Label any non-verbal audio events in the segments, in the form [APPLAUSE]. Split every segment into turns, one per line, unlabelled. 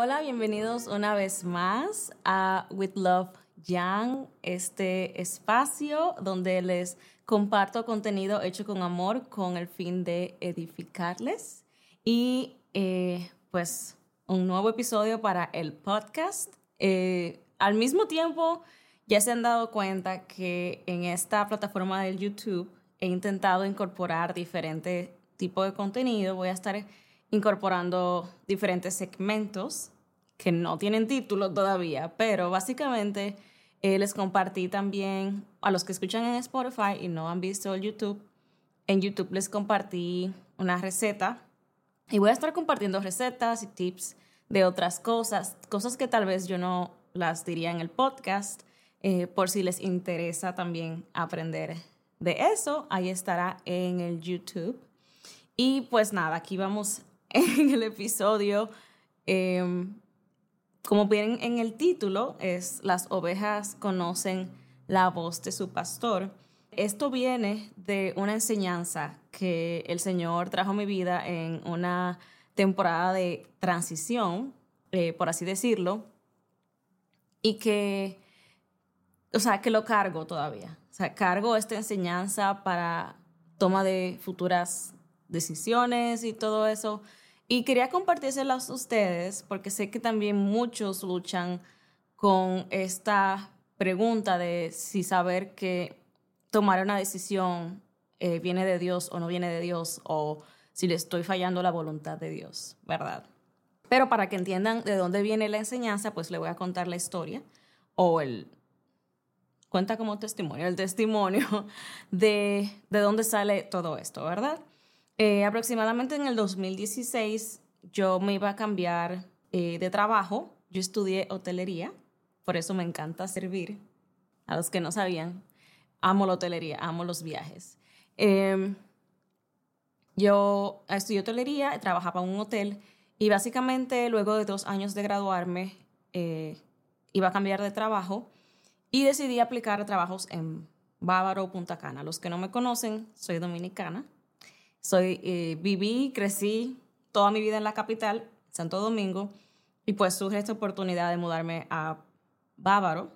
Hola, bienvenidos una vez más a With Love Young, este espacio donde les comparto contenido hecho con amor con el fin de edificarles. Y eh, pues un nuevo episodio para el podcast. Eh, al mismo tiempo, ya se han dado cuenta que en esta plataforma del YouTube he intentado incorporar diferentes tipos de contenido. Voy a estar incorporando diferentes segmentos que no tienen título todavía, pero básicamente eh, les compartí también a los que escuchan en Spotify y no han visto el YouTube. En YouTube les compartí una receta y voy a estar compartiendo recetas y tips de otras cosas, cosas que tal vez yo no las diría en el podcast, eh, por si les interesa también aprender de eso, ahí estará en el YouTube. Y pues nada, aquí vamos en el episodio. Em, como ven en el título, es Las ovejas conocen la voz de su pastor. Esto viene de una enseñanza que el Señor trajo a mi vida en una temporada de transición, eh, por así decirlo, y que, o sea, que lo cargo todavía. O sea, cargo esta enseñanza para toma de futuras decisiones y todo eso. Y quería compartírselas a ustedes porque sé que también muchos luchan con esta pregunta de si saber que tomar una decisión eh, viene de Dios o no viene de Dios o si le estoy fallando la voluntad de Dios, ¿verdad? Pero para que entiendan de dónde viene la enseñanza, pues le voy a contar la historia o el... Cuenta como testimonio, el testimonio [LAUGHS] de, de dónde sale todo esto, ¿verdad? Eh, aproximadamente en el 2016 yo me iba a cambiar eh, de trabajo. Yo estudié hotelería, por eso me encanta servir. A los que no sabían, amo la hotelería, amo los viajes. Em, yo estudié hotelería, trabajaba en un hotel y básicamente luego de dos años de graduarme eh, iba a cambiar de trabajo y decidí aplicar trabajos en Bávaro, Punta Cana. Los que no me conocen, soy dominicana soy, eh, viví, crecí toda mi vida en la capital, Santo Domingo, y pues surge esta oportunidad de mudarme a Bávaro.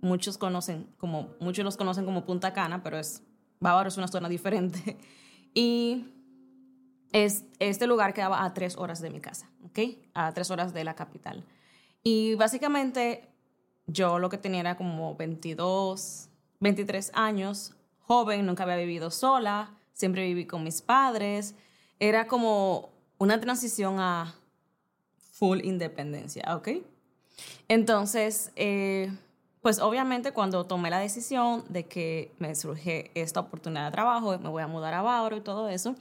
Muchos conocen como, muchos los conocen como Punta Cana, pero es, Bávaro es una zona diferente. [LAUGHS] y es, este lugar quedaba a tres horas de mi casa, ¿ok? A tres horas de la capital. Y básicamente yo lo que tenía era como 22, 23 años, joven, nunca había vivido sola, siempre viví con mis padres. Era como una transición a full independencia, ¿ok? Entonces, eh, pues obviamente cuando tomé la decisión de que me surge esta oportunidad de trabajo, me voy a mudar a Bauro y todo eso,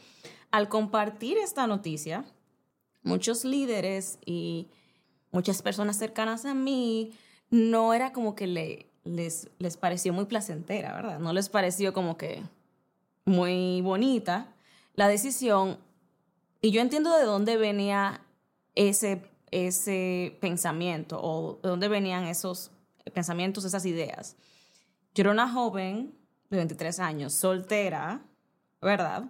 al compartir esta noticia, muchos líderes y muchas personas cercanas a mí, no era como que le, les, les pareció muy placentera, ¿verdad? No les pareció como que, muy bonita la decisión y yo entiendo de dónde venía ese, ese pensamiento o de dónde venían esos pensamientos, esas ideas. Yo era una joven de 23 años, soltera, ¿verdad?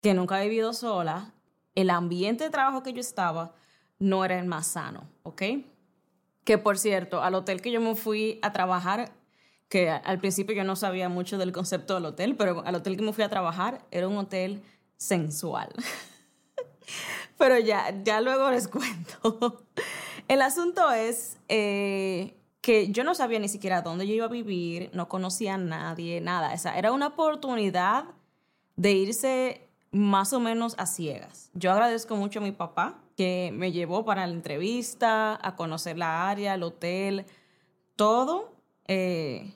Que nunca ha vivido sola. El ambiente de trabajo que yo estaba no era el más sano, ¿ok? Que por cierto, al hotel que yo me fui a trabajar que al principio yo no sabía mucho del concepto del hotel, pero al hotel que me fui a trabajar era un hotel sensual. [LAUGHS] pero ya, ya luego les cuento. [LAUGHS] El asunto es eh, que yo no sabía ni siquiera dónde yo iba a vivir, no conocía a nadie, nada. O era una oportunidad de irse más o menos a ciegas. Yo agradezco mucho a mi papá que me llevó para la entrevista, a conocer la área, el hotel, todo. Eh,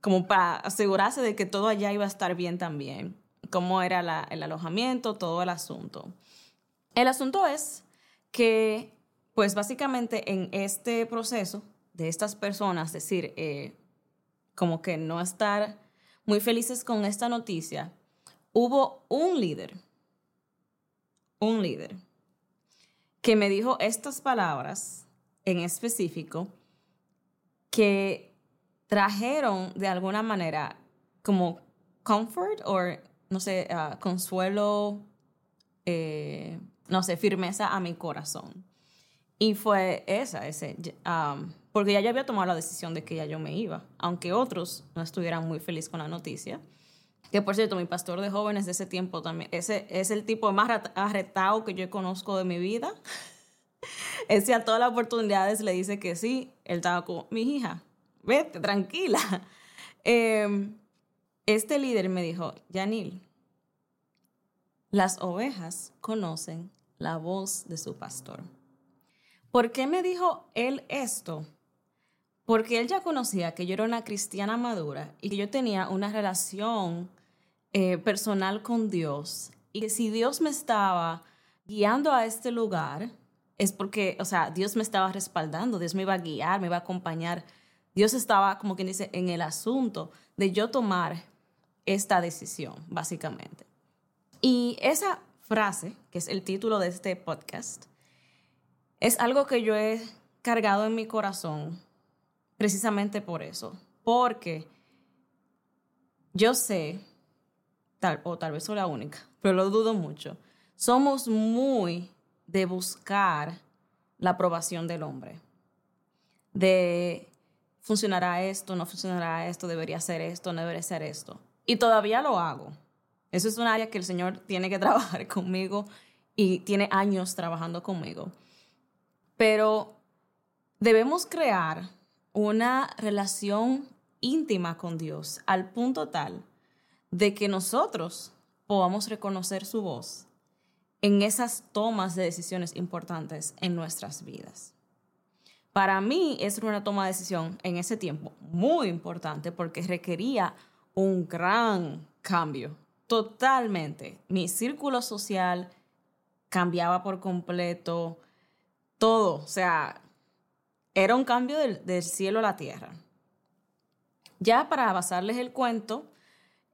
como para asegurarse de que todo allá iba a estar bien también, cómo era el alojamiento, todo el asunto. El asunto es que, pues básicamente en este proceso de estas personas, decir, eh, como que no estar muy felices con esta noticia, hubo un líder, un líder, que me dijo estas palabras en específico que trajeron de alguna manera como comfort o, no sé, ah, consuelo, eh, no sé, firmeza a mi corazón. Y fue esa, ese, um, porque ya yo había tomado la decisión de que ya yo me iba, aunque otros no estuvieran muy felices con la noticia. Que por cierto, mi pastor de jóvenes de ese tiempo también, ese es el tipo más arretado que yo conozco de mi vida. [LAUGHS] ese a todas las oportunidades le dice que sí. Él estaba como, mi hija, vete, tranquila. [LAUGHS] Em, este líder me dijo, Yanil, las ovejas conocen la voz de su pastor. ¿Por qué me dijo él esto? Porque él ya conocía que yo era una cristiana madura y que yo tenía una relación eh, personal con Dios. Y que si Dios me estaba guiando a este lugar, es porque, o sea, Dios me estaba respaldando, Dios me iba a guiar, me iba a acompañar. Dios estaba, como quien dice, en el asunto de yo tomar esta decisión, básicamente. Y esa frase, que es el título de este podcast, es algo que yo he cargado en mi corazón precisamente por eso. Porque yo sé, tal, o tal vez soy la única, pero lo dudo mucho, somos muy de buscar la aprobación del hombre. De funcionará esto, no funcionará esto, debería ser esto, no debería ser esto. Y todavía lo hago. Eso es un área que el Señor tiene que [LAUGHS] trabajar conmigo y tiene años trabajando conmigo. Pero debemos crear una relación íntima con Dios al punto tal de que nosotros podamos reconocer su voz en esas tomas de decisiones importantes en nuestras vidas. Para mí es una toma de decisión en ese tiempo muy importante porque requería un gran cambio totalmente. Mi círculo social cambiaba por completo, todo, o sea, era un cambio del, cielo a la tierra. Ya para basarles el cuento,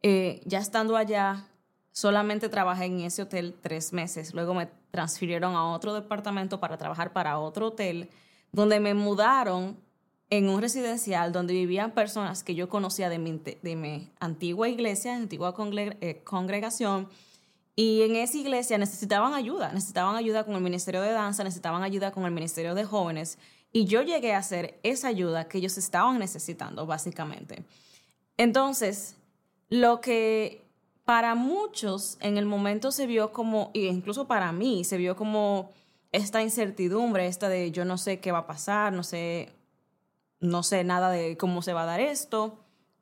eh, ya estando allá, solamente trabajé en ese hotel tres meses. Luego me transfirieron a otro departamento para trabajar para otro hotel, donde me mudaron en un residencial donde vivían personas que yo conocía de mi, de mi antigua iglesia, antigua eh, congregación, y en esa iglesia necesitaban ayuda, necesitaban ayuda con el Ministerio de Danza, necesitaban ayuda con el Ministerio de Jóvenes, y yo llegué a hacer esa ayuda que ellos estaban necesitando, básicamente. Entonces, lo que para muchos en el momento se vio como, e incluso para mí, se vio como esta incertidumbre, esta de yo no sé qué va a pasar, no sé no sé nada de cómo se va a dar esto.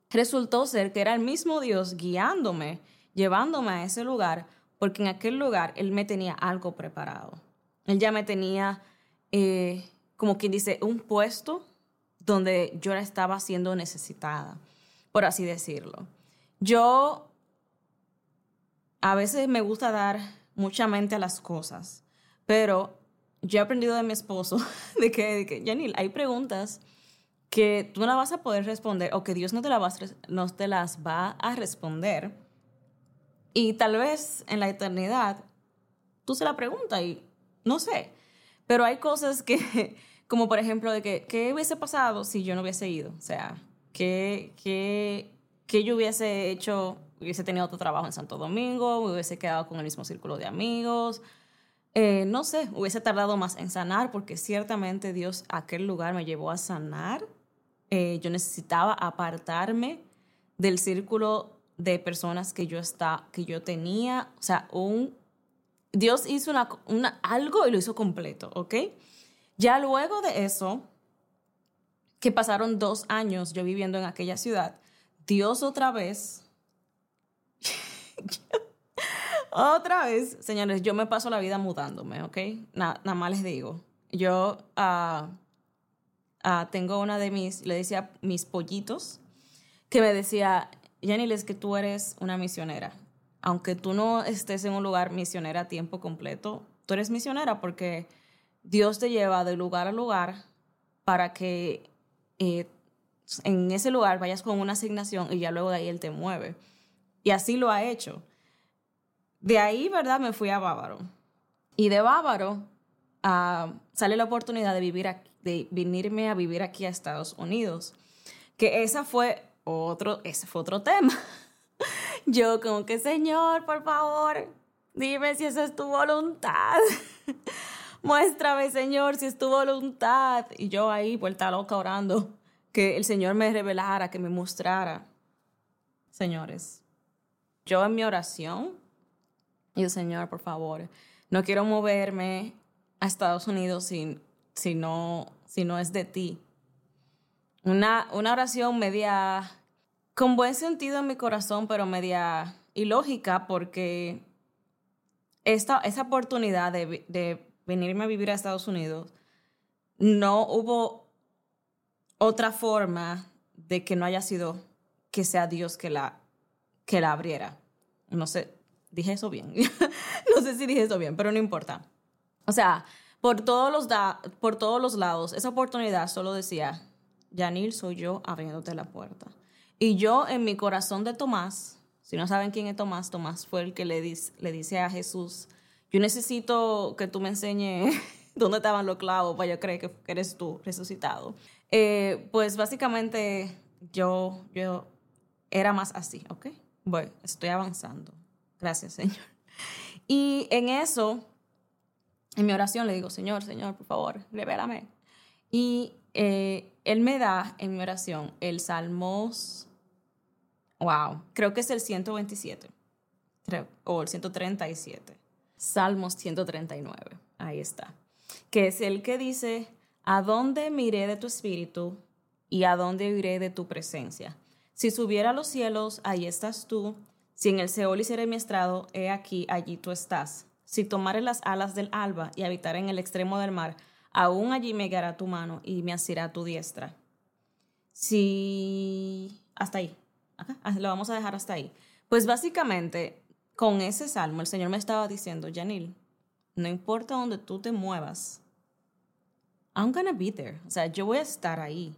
Resultó ser que era el mismo Dios guiándome, llevándome a ese lugar, porque en aquel lugar Él me tenía algo preparado. Él ya me tenía, eh, como quien dice, un puesto donde yo estaba siendo necesitada, por así decirlo. Yo a veces me gusta dar mucha mente a las cosas, pero yo he aprendido de mi esposo [LAUGHS] de que, de que Janil, hay preguntas que tú no vas a poder responder o que Dios no te, la no te las va a responder. Y tal vez en la eternidad tú se la preguntas y no sé. Pero hay cosas que, [LAUGHS] como por ejemplo, de que, ¿qué hubiese pasado si yo no hubiese ido? O sea, ¿qué, qué, qué yo hubiese hecho? Hubiese tenido otro trabajo en Santo Domingo, hubiese quedado con el mismo círculo de amigos. Eh, no sé, hubiese tardado más en sanar porque ciertamente Dios a aquel lugar me llevó a sanar eh, yo necesitaba apartarme del círculo de personas que yo, está, que yo tenía. O sea, un, Dios hizo una, una, algo y lo hizo completo, ¿ok? Ya luego de eso, que pasaron dos años yo viviendo en aquella ciudad, Dios otra vez, [LAUGHS] otra vez, señores, yo me paso la vida mudándome, ¿ok? nada más les digo. Yo... Uh, Ah, tengo una de mis, le decía mis pollitos, que me decía, Jenny, es que tú eres una misionera. Aunque tú no estés en un lugar misionera a tiempo completo, tú eres misionera porque Dios te lleva de lugar a lugar para que eh, en ese lugar vayas con una asignación y ya luego de ahí Él te mueve. Y así lo ha hecho. De ahí, ¿verdad? Me fui a Bávaro. Y de Bávaro uh, sale la oportunidad de vivir de venirme a vivir aquí a Estados Unidos. Que esa fue otro, ese fue otro tema. [LAUGHS] Yo como que, Señor, por favor, dime si esa es tu voluntad. [LAUGHS] muéstrame, Señor, si es tu voluntad. Y yo ahí, vuelta loca, orando, que el Señor me revelara, que me mostrara. Señores, yo en mi oración, y el Señor, por favor, no quiero moverme a Estados Unidos si, si, no, si no es de ti. Una, una oración media, con buen sentido en mi corazón, pero media ilógica, porque esta, esa oportunidad de, de venirme a vivir a Estados Unidos, no hubo otra forma de que no haya sido que sea Dios que la, que la abriera. No sé, dije eso bien. [LAUGHS] no sé si dije eso bien, pero no importa. O sea, por todos los, por todos los lados, esa oportunidad solo decía, Yanil, soy yo abriéndote la puerta. Y yo en mi corazón de Tomás, si no saben quién es Tomás, Tomás fue el que le, le dice a Jesús, yo necesito que tú me enseñes [LAUGHS] dónde estaban los clavos para yo creer que eres tú resucitado. Eh, pues básicamente yo, yo era más así, ¿ok? Bueno, estoy avanzando. Gracias, Señor. Y en eso, en mi oración le digo, Señor, Señor, por favor, revélame. Y eh, Él me da en mi oración el Salmos, wow, creo que es el 127, creo, o el 137. Salmos 139. Ahí está. Que es el que dice, ¿a dónde miré de tu espíritu y a dónde iré de tu presencia? Si subiera a los cielos, ahí estás tú. Si en el Seol hiciera mi estrado, he aquí, allí tú estás. Si tomare las alas del alba y habitar en el extremo del mar, aún allí me guiará tu mano y me asirá tu diestra. Si... Hasta ahí. Acá. Lo vamos a dejar hasta ahí. Pues básicamente con ese salmo el Señor me estaba diciendo, Janil, no importa dónde tú te muevas, I'm gonna be there. O sea, yo voy a estar ahí.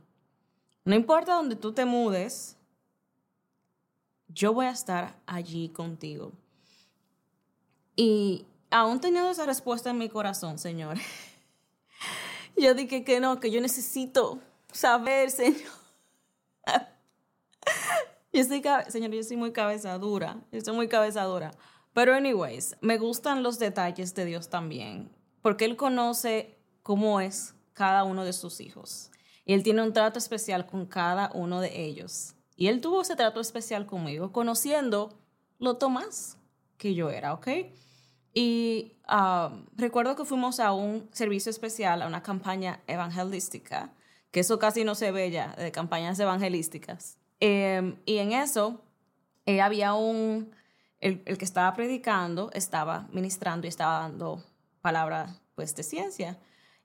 No importa dónde tú te mudes, yo voy a estar allí contigo. Y aún teniendo esa respuesta en mi corazón, Señor, [LAUGHS] yo dije que no, que yo necesito saber, Señor. [LAUGHS] Yo soy, señor, yo soy muy cabezadura. Yo soy muy cabezadura. Pero, anyways, me gustan los detalles de Dios también. Porque Él conoce cómo es cada uno de sus hijos. Y Él tiene un trato especial con cada uno de ellos. Y Él tuvo ese trato especial conmigo, conociendo lo Tomás que yo era, ¿ok? Y um, recuerdo que fuimos a un servicio especial, a una campaña evangelística, que eso casi no se ve ya, de campañas evangelísticas. Em, y en eso eh, había un, el, el, que estaba predicando, estaba ministrando y estaba dando palabra pues de ciencia.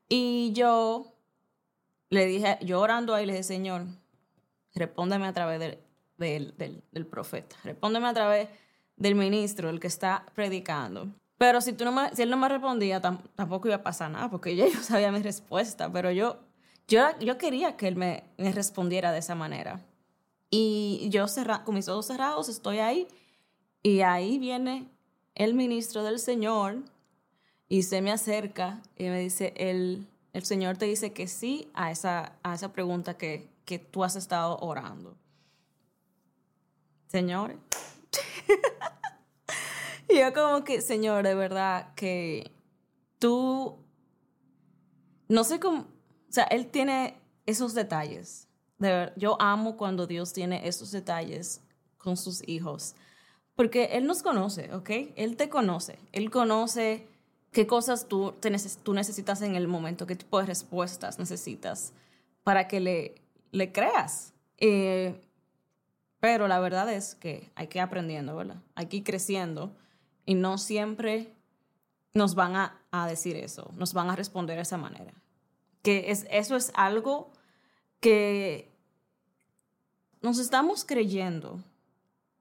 Y yo le dije, yo orando ahí, le dije, Señor, respóndeme a través del, del, del, profeta, respóndeme a través del ministro, el que está predicando. Pero si, tú no si él no me respondía, tampoco iba a pasar nada, porque ya yo [LAUGHS] sabía mi respuesta, pero yo, yo, yo quería que él me, me respondiera de esa manera. Y yo con mis ojos cerrados estoy ahí y ahí viene el ministro del Señor y se me acerca y me dice, el, el Señor te dice que sí a esa, a esa pregunta que, que tú has estado orando. Señor. [LAUGHS] y yo como que, Señor, de verdad que tú, no sé cómo, o sea, Él tiene esos detalles yo amo cuando Dios tiene esos detalles con sus hijos, porque Él nos conoce, ¿ok? Él te conoce, Él conoce qué cosas tú, tú necesitas en el momento, qué tipo de respuestas necesitas para que le, le creas. Eh, pero la verdad es que hay que ir aprendiendo, ¿verdad? Hay que ir creciendo y no siempre nos van a, a decir eso, nos van a responder de esa manera. Que es, eso es algo que nos estamos creyendo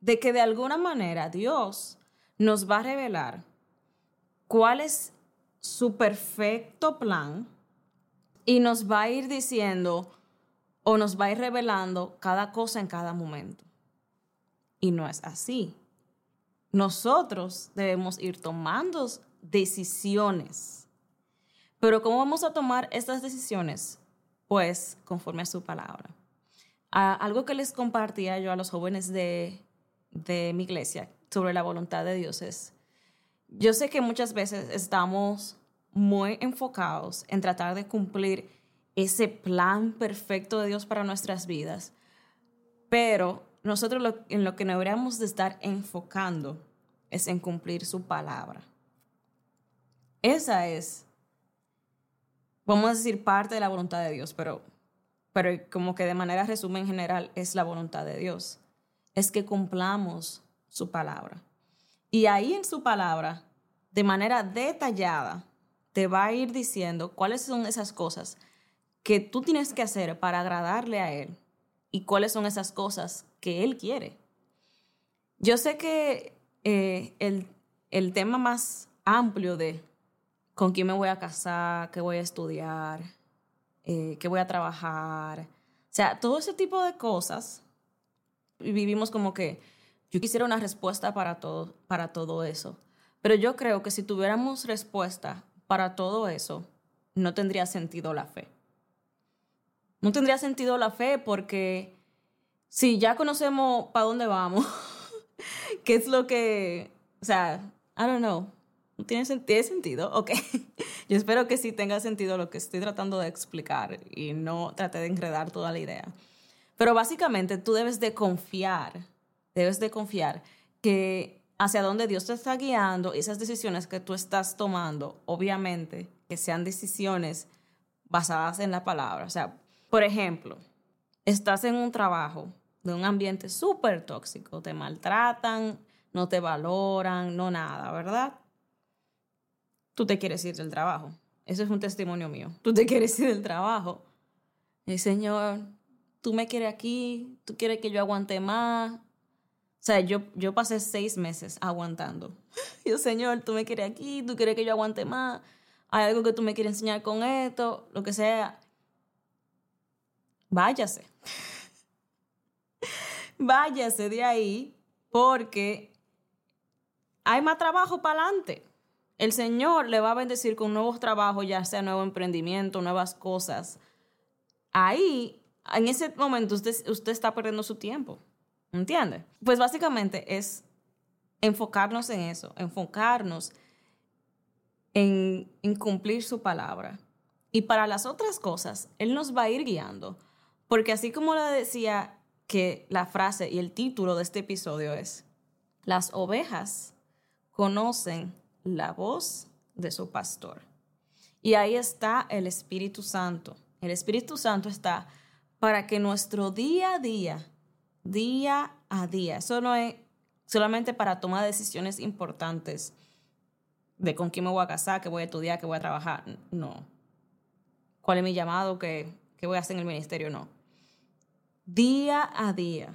de que de alguna manera Dios nos va a revelar cuál es su perfecto plan y nos va a ir diciendo o nos va revelando cada cosa en cada momento. Y no es así. Nosotros debemos ir tomando decisiones. Pero ¿cómo vamos a tomar estas decisiones? Pues conforme a su palabra algo que les compartía yo a los jóvenes de, de mi iglesia sobre la voluntad de Dios es, yo sé que muchas veces estamos muy enfocados en tratar de cumplir ese plan perfecto de Dios para nuestras vidas, pero nosotros en lo que deberíamos de estar enfocando es en cumplir su palabra. Esa es, vamos a decir, parte de la voluntad de Dios, pero, pero como que de manera resumen general es la voluntad de Dios. Es que cumplamos su palabra. Y ahí en su palabra, de manera detallada, te va a ir diciendo cuáles son esas cosas que tú tienes que hacer para agradarle a Él y cuáles son esas cosas que Él quiere. Yo sé que eh, el, el tema más amplio de con quién me voy a casar, qué voy a estudiar, eh, qué voy a trabajar, o sea, todo ese tipo de cosas, vivimos como que yo quisiera una respuesta para todo, para todo eso. Pero yo creo que si tuviéramos respuesta para todo eso, no tendría sentido la fe. No tendría sentido la fe porque si ya conocemos para dónde vamos, [LAUGHS] qué es lo que, o sea, I don't know, ¿no tiene, ¿tiene sentido? Ok, [LAUGHS] yo espero que sí tenga sentido lo que estoy tratando de explicar y no trate de enredar toda la idea. Pero básicamente tú debes de confiar, debes de confiar que hacia dónde Dios te está guiando y esas decisiones que tú estás tomando, obviamente, que sean decisiones basadas en la palabra. O sea, por ejemplo, estás en un trabajo de un ambiente súper tóxico, te maltratan, no te valoran, no nada, ¿verdad? Tú te quieres ir del trabajo. Eso es un testimonio mío. Tú te quieres ir del trabajo. El Señor, tú me quieres aquí, tú quieres que yo aguante más. O sea, yo, yo pasé seis meses aguantando. [LAUGHS] Yo, Señor, tú me quieres aquí, tú quieres que yo aguante más. Hay algo que tú me quieres enseñar con esto, lo que sea váyase. váyase de ahí porque hay más trabajo para adelante. El Señor le va a bendecir con nuevos trabajos, ya sea nuevo emprendimiento, nuevas cosas. Ahí, en ese momento, usted, está perdiendo su tiempo. ¿Entiende? Pues básicamente es enfocarnos en eso, enfocarnos en, en cumplir su palabra. Y para las otras cosas, Él nos va a ir guiando. Porque así como le decía que la frase y el título de este episodio es, las ovejas conocen la voz de su pastor. Y ahí está el Espíritu Santo. El Espíritu Santo está para que nuestro día a día, día a día, eso no es solamente para tomar decisiones importantes de con quién me voy a casar, qué voy a estudiar, qué voy a trabajar, no. ¿Cuál es mi llamado? ¿Qué, qué voy a hacer en el ministerio? No día a día.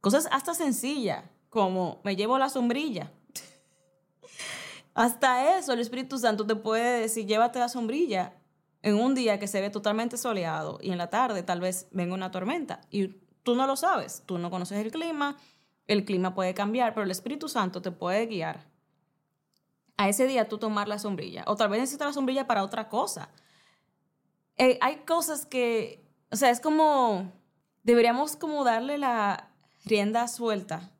Cosas hasta sencillas, como me llevo la sombrilla. hasta eso el Espíritu Santo te puede decir, llévate la sombrilla en un día que se ve totalmente soleado y en la tarde tal vez venga una tormenta y tú no lo sabes, tú no conoces el clima, el clima puede cambiar, pero el Espíritu Santo te puede guiar a ese día tú tomar la sombrilla o tal vez necesitas la sombrilla para otra cosa. Eh, hay cosas que, o sea, es como deberíamos como darle la rienda suelta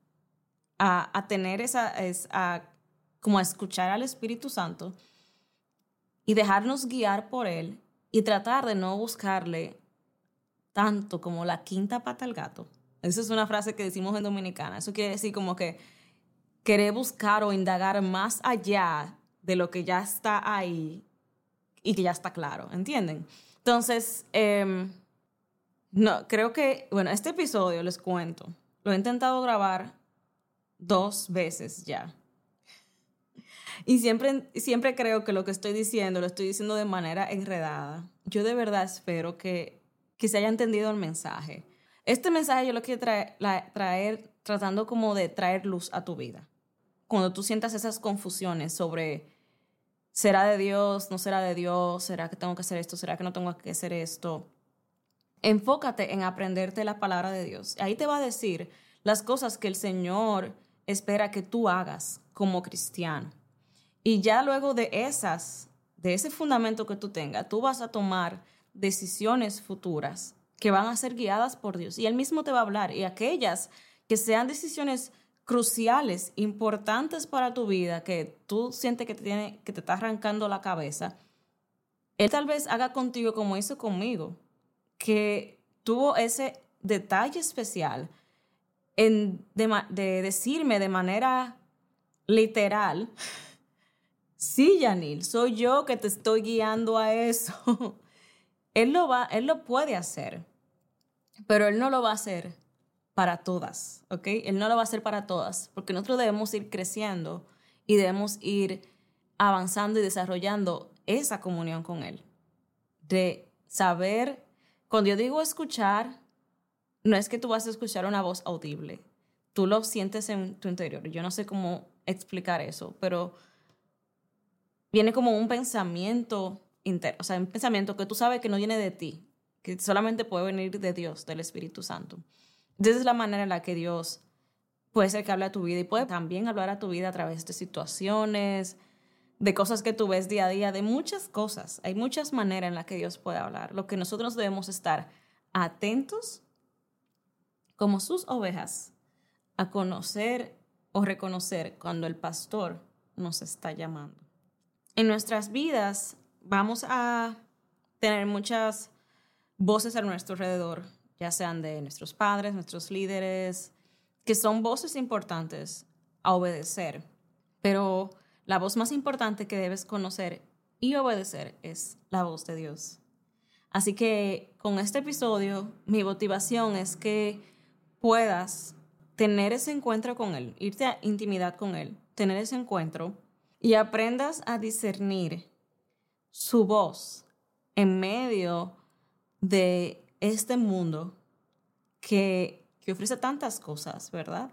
a, tener esa, a, como a escuchar al Espíritu Santo y dejarnos guiar por Él y tratar de no buscarle tanto como la quinta pata al gato. Esa es una frase que decimos en Dominicana. Eso quiere decir como que querer buscar o indagar más allá de lo que ya está ahí y que ya está claro, ¿entienden? Entonces, em, no, creo que, bueno, este episodio les cuento. Lo he intentado grabar dos veces ya. Y siempre, siempre creo que lo que estoy diciendo lo estoy diciendo de manera enredada. Yo de verdad espero que, que se haya entendido el mensaje. Este mensaje yo lo quiero traer, traer, tratando como de traer luz a tu vida. Cuando tú sientas esas confusiones sobre, ¿será de Dios? ¿No será de Dios? ¿Será que tengo que hacer esto? ¿Será que no tengo que hacer esto? Enfócate en aprenderte la palabra de Dios. Ahí te va a decir las cosas que el Señor espera que tú hagas como cristiano. Y ya luego de esas, de ese fundamento que tú tengas, tú vas a tomar decisiones futuras que van a ser guiadas por Dios. Y Él mismo te va a hablar. Y aquellas que sean decisiones cruciales, importantes para tu vida, que tú sientes que te, tiene, que te está arrancando la cabeza, Él tal vez haga contigo como hizo conmigo, que tuvo ese detalle especial en, de, decirme de manera literal, sí, Yanil, soy yo que te estoy guiando a eso. [LAUGHS] él lo va, él lo puede hacer, pero él no lo va a hacer para todas, ¿ok? Él no lo va a hacer para todas, porque nosotros debemos ir creciendo y debemos ir avanzando y desarrollando esa comunión con Él. De saber, cuando yo digo escuchar, no es que tú vas a escuchar una voz audible, tú lo sientes en tu interior. Yo no sé cómo explicar eso, pero viene como un pensamiento interno, o sea, un pensamiento que tú sabes que no viene de ti, que solamente puede venir de Dios, del Espíritu Santo. Esa es la manera en la que Dios puede ser que hable a tu vida y puede también hablar a tu vida a través de situaciones, de cosas que tú ves día a día, de muchas cosas. Hay muchas maneras en las que Dios puede hablar. Lo que nosotros debemos estar atentos como sus ovejas a conocer o reconocer cuando el pastor nos está llamando. En nuestras vidas vamos a tener muchas voces a nuestro alrededor ya sean de nuestros padres, nuestros líderes, que son voces importantes a obedecer. Pero la voz más importante que debes conocer y obedecer es la voz de Dios. Así que con este episodio, mi motivación es que puedas tener ese encuentro con Él, irte a intimidad con Él, tener ese encuentro y aprendas a discernir su voz en medio de este mundo que, que ofrece tantas cosas, ¿verdad?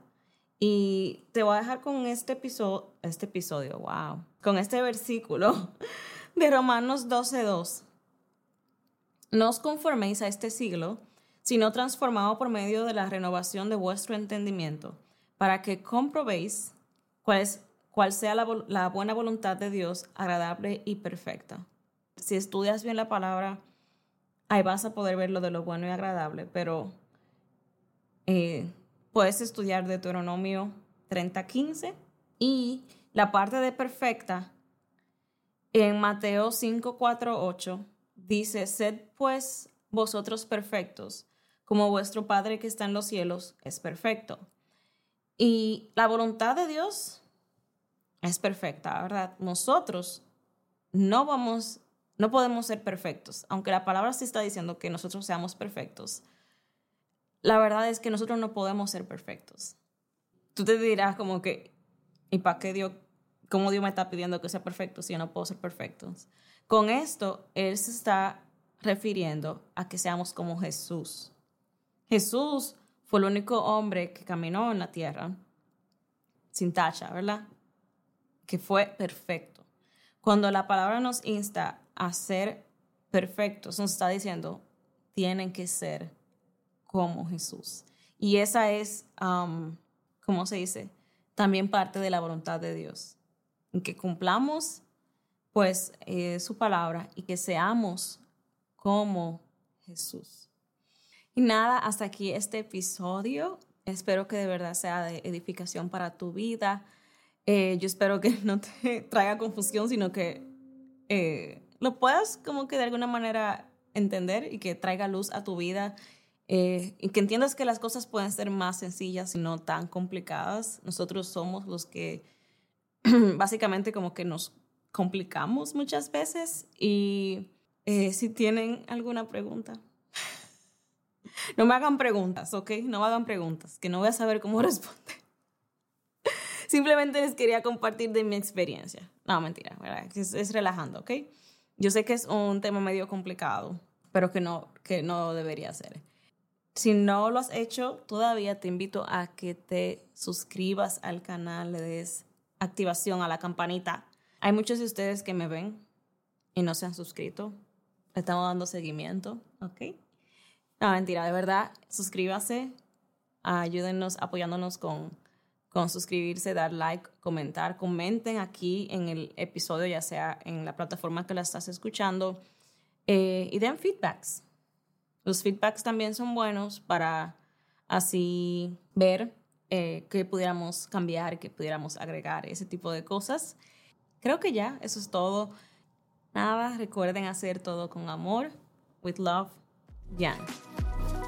Y te voy a dejar con este episodio, este episodio, wow, con este versículo [LAUGHS] de Romanos 12.2. No os conforméis a este siglo, sino transformado por medio de la renovación de vuestro entendimiento, para que comprobéis cuál, es, cuál sea la, la buena voluntad de Dios, agradable y perfecta. Si estudias bien la palabra, ahí vas a poder ver lo de lo bueno y agradable, pero eh, puedes estudiar Deuteronomio 30:15 y la parte de perfecta en Mateo 5, 4, 8 dice, sed pues vosotros perfectos, como vuestro Padre que está en los cielos es perfecto. Y la voluntad de Dios es perfecta, ¿verdad? Nosotros no vamos no podemos ser perfectos, aunque la palabra sí está diciendo que nosotros seamos perfectos. La verdad es que nosotros no podemos ser perfectos. Tú te dirás como que, ¿y para qué Dios, cómo Dios me está pidiendo que sea perfecto si yo no puedo ser perfecto? Con esto, Él se está refiriendo a que seamos como Jesús. Jesús fue el único hombre que caminó en la tierra sin tacha, ¿verdad? Que fue perfecto. Cuando la palabra nos insta a ser perfectos, nos está diciendo, tienen que ser como Jesús. Y esa es, um, ¿cómo se dice? También parte de la voluntad de Dios. Que cumplamos, pues, eh, su palabra y que seamos como Jesús. Y nada, hasta aquí este episodio. Espero que de verdad sea de edificación para tu vida. Eh, yo espero que [LAUGHS] no te traiga confusión, sino que eh, lo puedas como que de alguna manera entender y que traiga luz a tu vida eh, y que entiendas que las cosas pueden ser más sencillas y no tan complicadas. Nosotros somos los que [CLEARS THROAT] básicamente como que nos complicamos muchas veces y eh, si tienen alguna pregunta, [LAUGHS] no me hagan preguntas, ¿ok? No me hagan preguntas, que no voy a saber cómo [LAUGHS] responder. Simplemente les quería compartir de mi experiencia. No, mentira, Es, es relajando, ¿ok? Yo sé que es un tema medio complicado, pero que no, que no debería ser. Si no lo has hecho, todavía te invito a que te suscribas al canal, le des activación a la campanita. Hay muchos de ustedes que me ven y no se han suscrito. Estamos dando seguimiento, ¿ok? No, mentira, de verdad, suscríbase, ayúdenos apoyándonos con, con suscribirse, dar like, comentar, comenten aquí en el episodio, ya sea en la plataforma que la estás escuchando, eh, y den feedbacks. Los feedbacks también son buenos para así ver eh, que pudiéramos cambiar, que pudiéramos agregar, ese tipo de cosas. Creo que ya, eso es todo. Nada, recuerden hacer todo con amor. With love, Jan.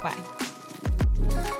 Bye.